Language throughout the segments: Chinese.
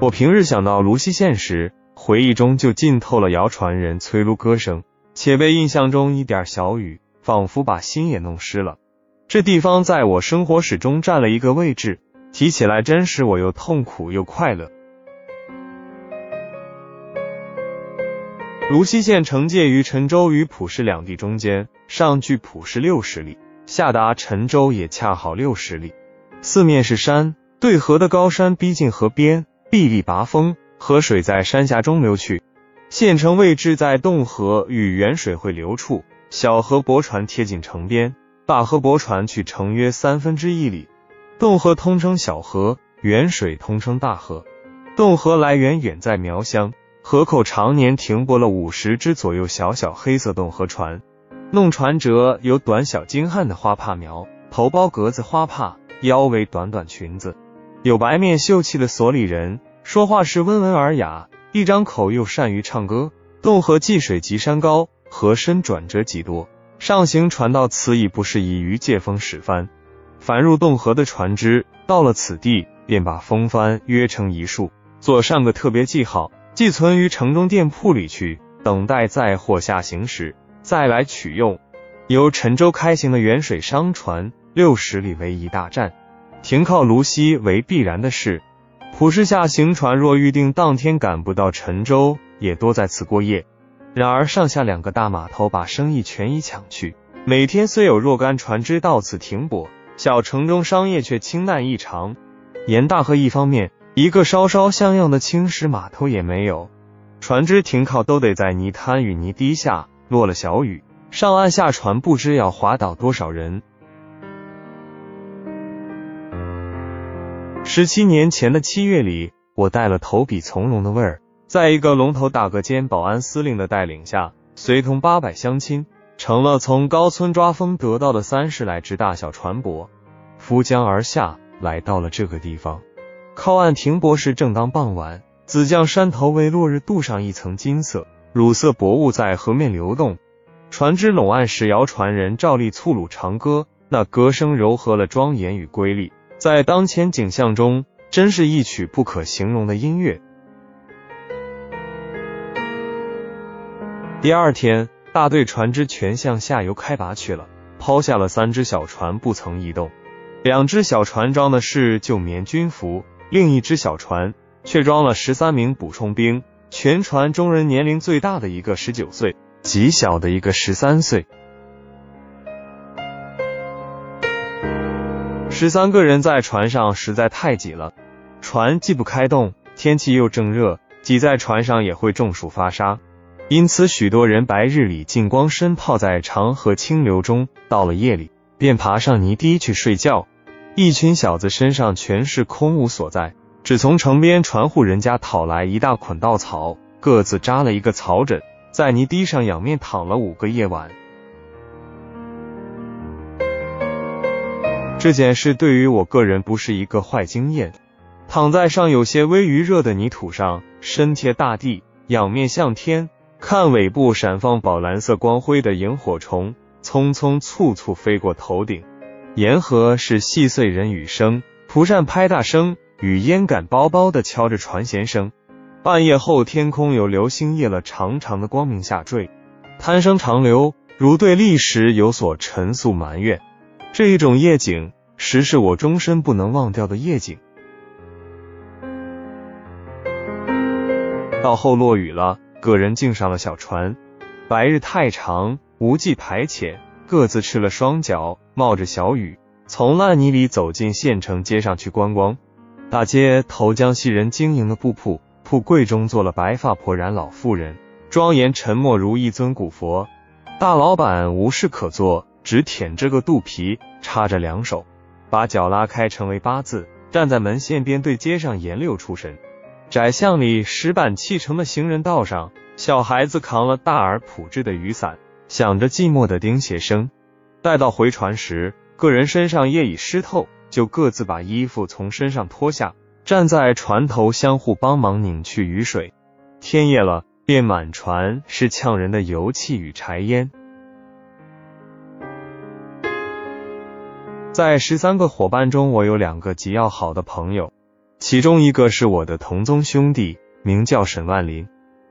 我平日想到泸溪县时，回忆中就浸透了谣传人催撸歌声，且被印象中一点小雨，仿佛把心也弄湿了。这地方在我生活史中占了一个位置，提起来真使我又痛苦又快乐。泸溪县城介于陈州与普氏两地中间，上距普氏六十里，下达陈州也恰好六十里。四面是山，对河的高山逼近河边，壁立拔峰，河水在山峡中流去。县城位置在洞河与沅水汇流处，小河泊船贴近城边，大河泊船去城约三分之一里。洞河通称小河，沅水通称大河。洞河来源远在苗乡。河口常年停泊了五十只左右小小黑色洞河船，弄船者有短小精悍的花帕苗，头包格子花帕，腰围短短裙子；有白面秀气的所里人，说话是温文尔雅，一张口又善于唱歌。洞河济水及山高，河深转折极多，上行船到此已不适宜于借风使帆。凡入洞河的船只，到了此地，便把风帆约成一束，做上个特别记号。寄存于城中店铺里去，等待载货下行时再来取用。由陈州开行的远水商船六十里为一大站，停靠泸溪为必然的事。普氏下行船若预定当天赶不到陈州，也多在此过夜。然而上下两个大码头把生意全已抢去，每天虽有若干船只到此停泊，小城中商业却清淡异常。沿大河一方面。一个稍稍像样的青石码头也没有，船只停靠都得在泥滩与泥堤下。落了小雨，上岸下船不知要滑倒多少人。十七年前的七月里，我带了投笔从戎的味儿，在一个龙头大哥兼保安司令的带领下，随同八百乡亲，乘了从高村抓风得到的三十来只大小船舶，浮江而下，来到了这个地方。靠岸停泊时，正当傍晚，紫江山头为落日镀上一层金色，乳色薄雾在河面流动。船只拢岸时，摇船人照例簇鲁长歌，那歌声柔和了庄严与瑰丽，在当前景象中，真是一曲不可形容的音乐。第二天，大队船只全向下游开拔去了，抛下了三只小船，不曾移动。两只小船装的是旧棉军服。另一只小船却装了十三名补充兵，全船中人年龄最大的一个十九岁，极小的一个十三岁。十三个人在船上实在太挤了，船既不开动，天气又正热，挤在船上也会中暑发烧。因此，许多人白日里尽光身泡在长河清流中，到了夜里便爬上泥堤去睡觉。一群小子身上全是空无所在，只从城边船户人家讨来一大捆稻草，各自扎了一个草枕，在泥堤上仰面躺了五个夜晚。这件事对于我个人不是一个坏经验。躺在上有些微余热的泥土上，身贴大地，仰面向天，看尾部闪放宝蓝色光辉的萤火虫，匆匆簇簇飞过头顶。沿河是细碎人语声，蒲扇拍打声与烟杆包包的敲着船舷声。半夜后，天空有流星夜了长长的光明下坠，滩声长流，如对历史有所陈诉埋怨。这一种夜景，实是我终身不能忘掉的夜景。到后落雨了，个人竟上了小船。白日太长，无计排遣。各自赤了双脚，冒着小雨，从烂泥里走进县城街上去观光。大街头江西人经营的布铺，铺柜中坐了白发婆然老妇人，庄严沉默如一尊古佛。大老板无事可做，只舔着个肚皮，插着两手，把脚拉开成为八字，站在门线边对街上研溜出神。窄巷里石板砌成的行人道上，小孩子扛了大而朴质的雨伞。想着寂寞的钉鞋声，待到回船时，个人身上夜已湿透，就各自把衣服从身上脱下，站在船头相互帮忙拧去雨水。天夜了，便满船是呛人的油气与柴烟。在十三个伙伴中，我有两个极要好的朋友，其中一个是我的同宗兄弟，名叫沈万林，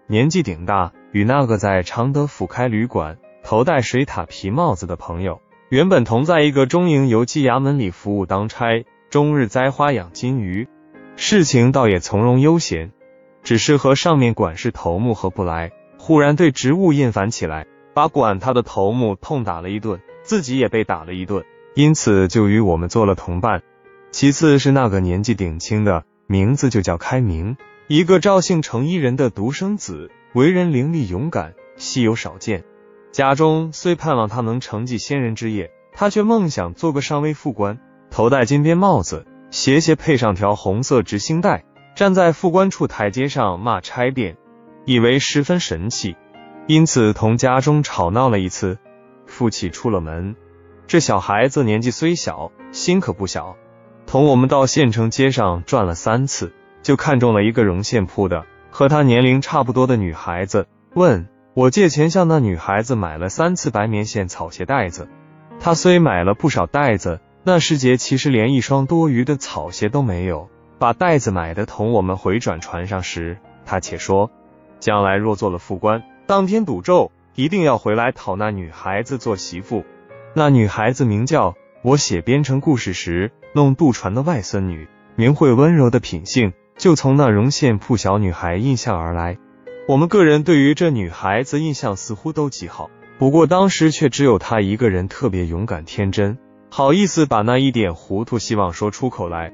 年纪顶大，与那个在常德府开旅馆、头戴水獭皮帽子的朋友，原本同在一个中营邮寄衙门里服务当差，终日栽花养金鱼，事情倒也从容悠闲。只是和上面管事头目合不来，忽然对职务厌烦起来，把管他的头目痛打了一顿，自己也被打了一顿，因此就与我们做了同伴。其次是那个年纪顶轻的，名字就叫开明，一个赵姓程一人的独生子，为人伶俐勇敢，稀有少见。家中虽盼望他能承继先人之业，他却梦想做个上尉副官，头戴金边帽子，鞋鞋配上条红色直星带。站在副官处台阶上骂差便，以为十分神气，因此同家中吵闹了一次。父亲出了门，这小孩子年纪虽小，心可不小。同我们到县城街上转了三次，就看中了一个绒线铺的和他年龄差不多的女孩子，问我借钱向那女孩子买了三次白棉线草鞋带子。他虽买了不少带子，那时节其实连一双多余的草鞋都没有。把袋子买的同我们回转船上时，他且说，将来若做了副官，当天赌咒，一定要回来讨那女孩子做媳妇。那女孩子名叫我写编成故事时弄渡船的外孙女，明慧温柔的品性，就从那绒线铺小女孩印象而来。我们个人对于这女孩子印象似乎都极好，不过当时却只有她一个人特别勇敢天真，好意思把那一点糊涂希望说出口来。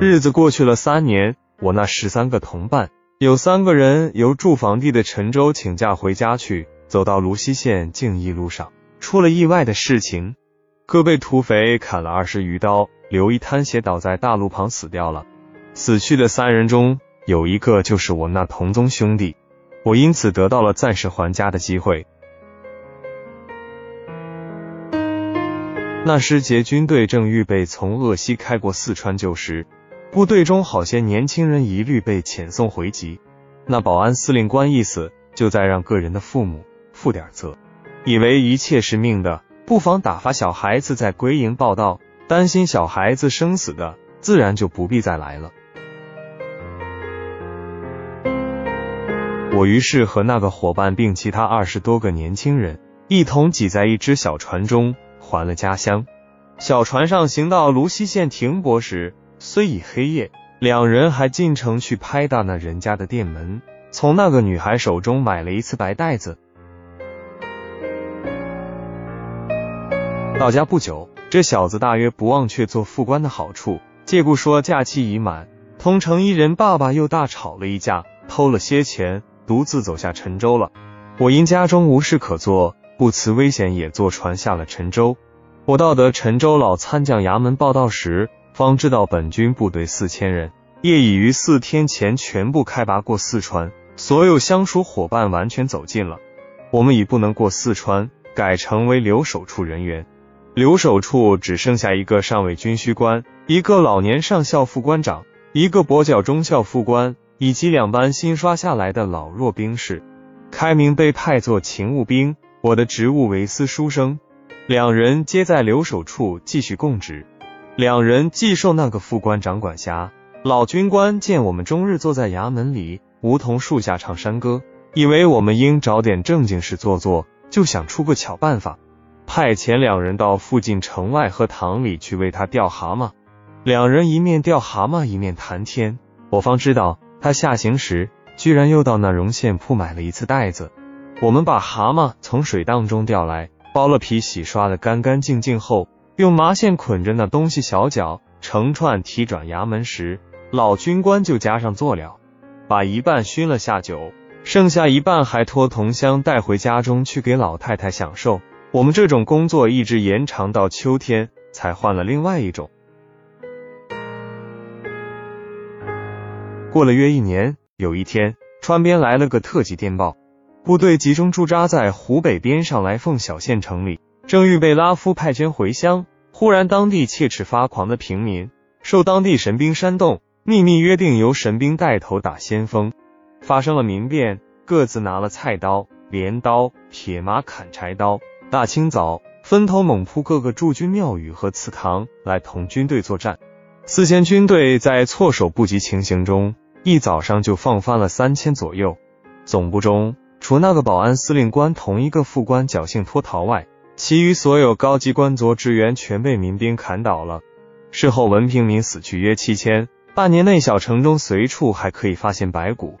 日子过去了三年，我那十三个同伴有三个人由驻房地的陈州请假回家去，走到泸溪县静义路上，出了意外的事情，各被土匪砍了二十余刀，留一滩血倒在大路旁死掉了。死去的三人中有一个就是我那同宗兄弟，我因此得到了暂时还家的机会。那时节军队正预备从鄂西开过四川旧时。部队中好些年轻人一律被遣送回籍，那保安司令官一死就在让个人的父母负点责，以为一切是命的，不妨打发小孩子在归营报道，担心小孩子生死的，自然就不必再来了。我于是和那个伙伴并其他二十多个年轻人一同挤在一只小船中，还了家乡。小船上行到泸溪县停泊时。虽已黑夜，两人还进城去拍打那人家的店门，从那个女孩手中买了一次白袋子。到家不久，这小子大约不忘却做副官的好处，借故说假期已满，同城一人爸爸又大吵了一架，偷了些钱，独自走下沉舟了。我因家中无事可做，不辞危险也坐船下了沉舟。我到得沉舟老参将衙门报道时。方知道本军部队四千人，业已于四天前全部开拔过四川，所有相熟伙伴完全走尽了。我们已不能过四川，改成为留守处人员。留守处只剩下一个上尉军需官，一个老年上校副官长，一个跛脚中校副官，以及两班新刷下来的老弱兵士。开明被派做勤务兵，我的职务为司书生，两人皆在留守处继续供职。两人既受那个副官长管辖，老军官见我们终日坐在衙门里梧桐树下唱山歌，以为我们应找点正经事做做，就想出个巧办法，派遣两人到附近城外荷塘里去为他钓蛤蟆。两人一面钓蛤蟆，一面谈天，我方知道他下行时居然又到那绒线铺买了一次袋子。我们把蛤蟆从水荡中钓来，剥了皮，洗刷的干干净净后。用麻线捆着那东西小脚，成串提转衙门时，老军官就加上做了，把一半熏了下酒，剩下一半还托同乡带回家中去给老太太享受。我们这种工作一直延长到秋天，才换了另外一种。过了约一年，有一天，川边来了个特级电报，部队集中驻扎在湖北边上来凤小县城里。正预备拉夫派捐回乡，忽然当地切齿发狂的平民受当地神兵煽动，秘密约定由神兵带头打先锋，发生了民变，各自拿了菜刀、镰刀、铁马、砍柴刀。大清早，分头猛扑各个驻军庙宇和祠堂来同军队作战。四千军队在措手不及情形中，一早上就放翻了三千左右。总部中，除那个保安司令官同一个副官侥幸脱逃外，其余所有高级官佐职员全被民兵砍倒了。事后，文平民死去约七千。半年内，小城中随处还可以发现白骨。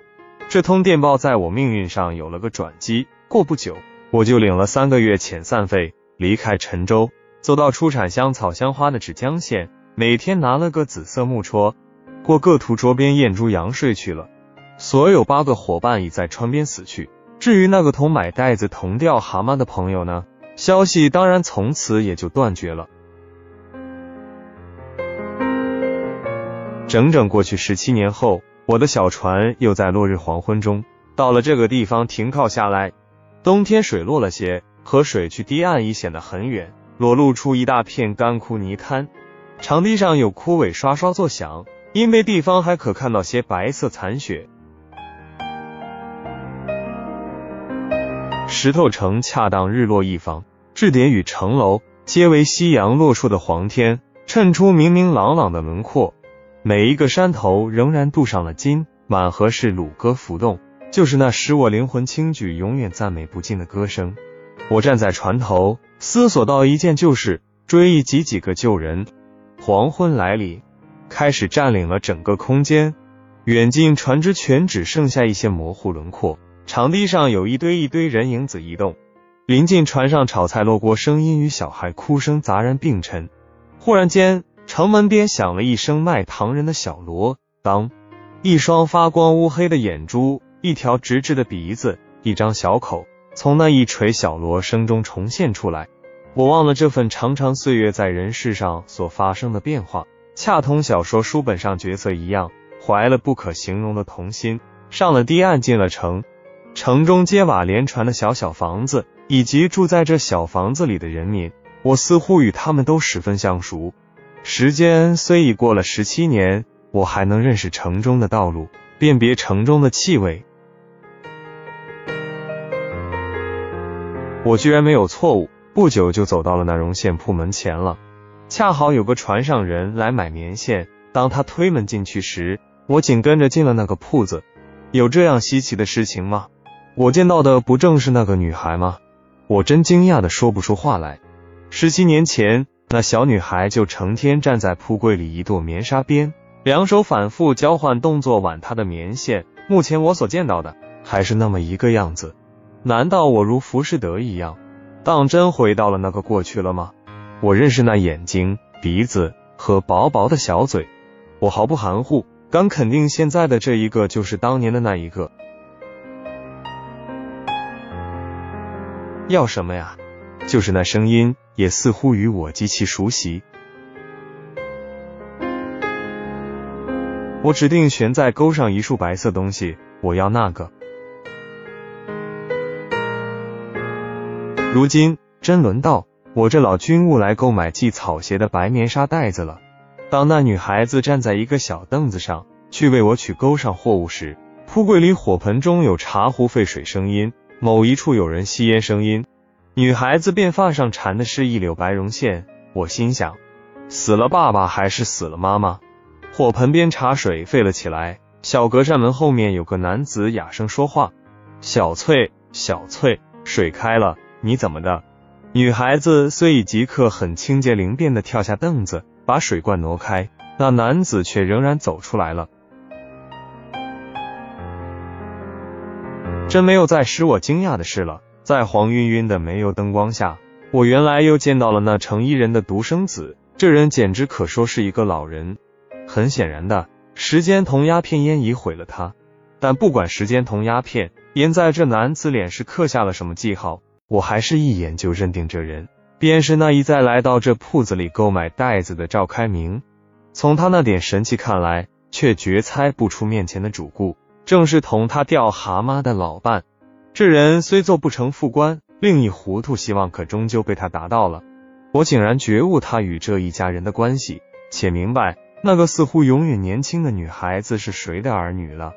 这通电报在我命运上有了个转机。过不久，我就领了三个月遣散费，离开陈州，走到出产香草香花的芷江县，每天拿了个紫色木戳，过各图桌边验猪羊睡去了。所有八个伙伴已在川边死去。至于那个同买袋子同钓蛤蟆的朋友呢？消息当然从此也就断绝了。整整过去十七年后，我的小船又在落日黄昏中到了这个地方停靠下来。冬天水落了些，河水去堤岸已显得很远，裸露出一大片干枯泥滩。长堤上有枯萎刷刷作响，因为地方还可看到些白色残雪。石头城恰当日落一方，雉点与城楼皆为夕阳落处的黄天，衬出明明朗朗的轮廓。每一个山头仍然镀上了金，满河是橹歌浮动。就是那使我灵魂轻举、永远赞美不尽的歌声。我站在船头，思索到一件旧事，追忆几几个旧人。黄昏来临，开始占领了整个空间。远近船只全只剩下一些模糊轮廓。长堤上有一堆一堆人影子移动。临近船上炒菜落锅声音与小孩哭声杂然并陈。忽然间，城门边响了一声卖糖人的小锣，当，一双发光乌黑的眼珠。一条直直的鼻子，一张小口，从那一锤小锣声中重现出来。我忘了这份长长岁月在人世上所发生的变化，恰同小说书本上角色一样，怀了不可形容的童心。上了堤岸，进了城，城中街瓦连船的小小房子，以及住在这小房子里的人民，我似乎与他们都十分相熟。时间虽已过了十七年，我还能认识城中的道路，辨别城中的气味。我居然没有错误，不久就走到了那绒线铺门前了。恰好有个船上人来买棉线，当他推门进去时，我紧跟着进了那个铺子。有这样稀奇的事情吗？我见到的不正是那个女孩吗？我真惊讶的说不出话来。十七年前，那小女孩就成天站在铺柜里一垛棉纱边，两手反复交换动作挽她的棉线。目前我所见到的，还是那么一个样子。难道我如浮士德一样，当真回到了那个过去了吗？我认识那眼睛、鼻子和薄薄的小嘴，我毫不含糊，敢肯定现在的这一个就是当年的那一个。要什么呀？就是那声音，也似乎与我极其熟悉。我指定悬在钩上一束白色东西，我要那个。如今真轮到我这老军务来购买系草鞋的白棉纱袋子了。当那女孩子站在一个小凳子上去为我取钩上货物时，铺柜里火盆中有茶壶沸水声音，某一处有人吸烟声音。女孩子辫发上缠的是一绺白绒线。我心想，死了爸爸还是死了妈妈？火盆边茶水沸了起来，小隔扇门后面有个男子哑声说话：“小翠，小翠，水开了。”你怎么的？女孩子虽已即刻很清洁灵便的跳下凳子，把水罐挪开，那男子却仍然走出来了。真没有再使我惊讶的事了，在黄晕晕的煤油灯光下，我原来又见到了那成衣人的独生子。这人简直可说是一个老人。很显然的，时间同鸦片烟已毁了他。但不管时间同鸦片烟在这男子脸是刻下了什么记号。我还是一眼就认定这人便是那一再来到这铺子里购买袋子的赵开明。从他那点神气看来，却绝猜不出面前的主顾正是同他钓蛤蟆的老伴。这人虽做不成副官，另一糊涂希望可终究被他达到了。我竟然觉悟他与这一家人的关系，且明白那个似乎永远年轻的女孩子是谁的儿女了。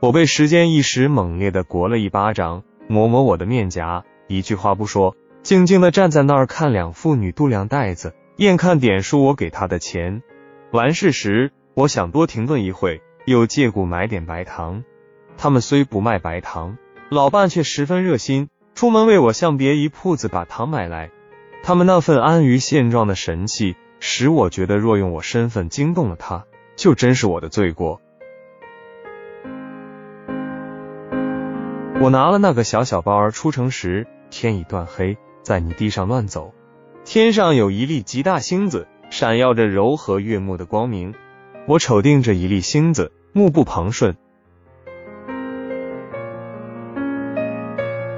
我被时间一时猛烈的掴了一巴掌，抹抹我的面颊。一句话不说，静静的站在那儿看两妇女度量袋子，眼看点数我给他的钱。完事时，我想多停顿一会，又借故买点白糖。他们虽不卖白糖，老伴却十分热心，出门为我向别一铺子把糖买来。他们那份安于现状的神气，使我觉得若用我身份惊动了他，就真是我的罪过。我拿了那个小小包儿出城时，天已断黑，在泥地上乱走。天上有一粒极大星子，闪耀着柔和悦目的光明。我瞅定这一粒星子，目不旁顺。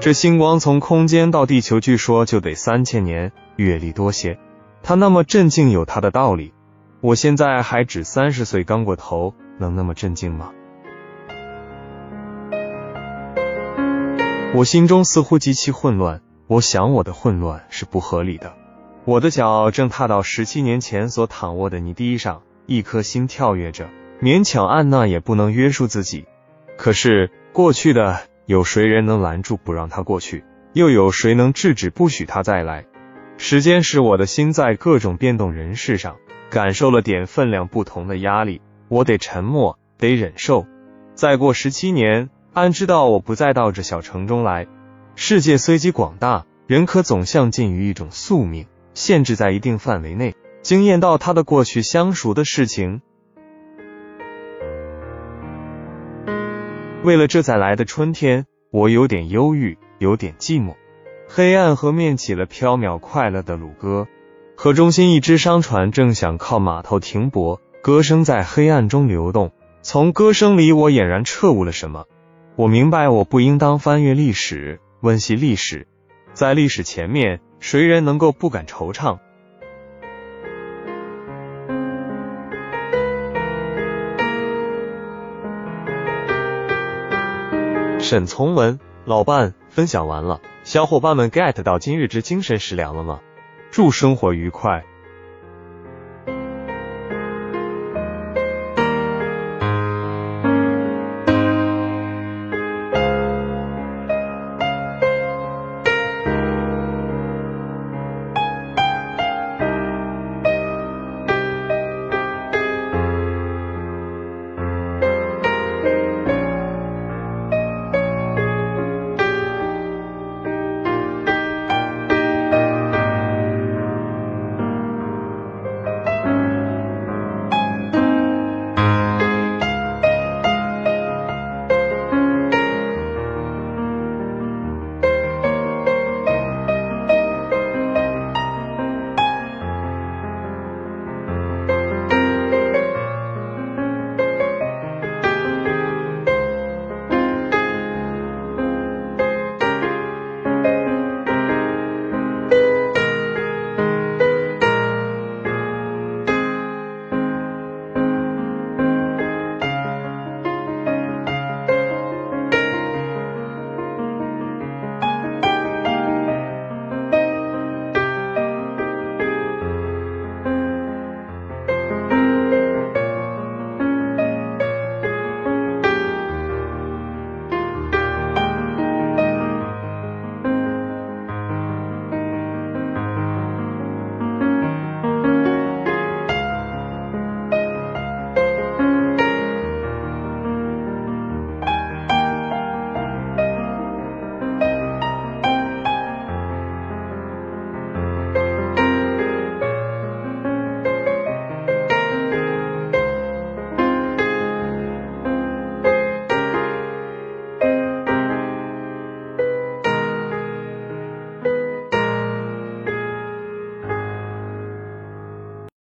这星光从空间到地球，据说就得三千年，阅历多些。它那么镇静，有它的道理。我现在还只三十岁，刚过头，能那么镇静吗？我心中似乎极其混乱，我想我的混乱是不合理的。我的脚正踏到十七年前所躺卧的泥地上，一颗心跳跃着，勉强按捺也不能约束自己。可是过去的，有谁人能拦住不让他过去？又有谁能制止不许他再来？时间使我的心在各种变动人事上感受了点分量不同的压力，我得沉默，得忍受。再过十七年。安知道我不再到这小城中来。世界虽极广大，人可总向近于一种宿命，限制在一定范围内，惊艳到他的过去相熟的事情。为了这再来的春天，我有点忧郁，有点寂寞。黑暗河面起了飘渺快乐的鲁歌，河中心一只商船正想靠码头停泊，歌声在黑暗中流动。从歌声里，我俨然彻悟了什么。我明白，我不应当翻阅历史，温习历史。在历史前面，谁人能够不敢惆怅？沈从文，老伴，分享完了，小伙伴们 get 到今日之精神食粮了吗？祝生活愉快！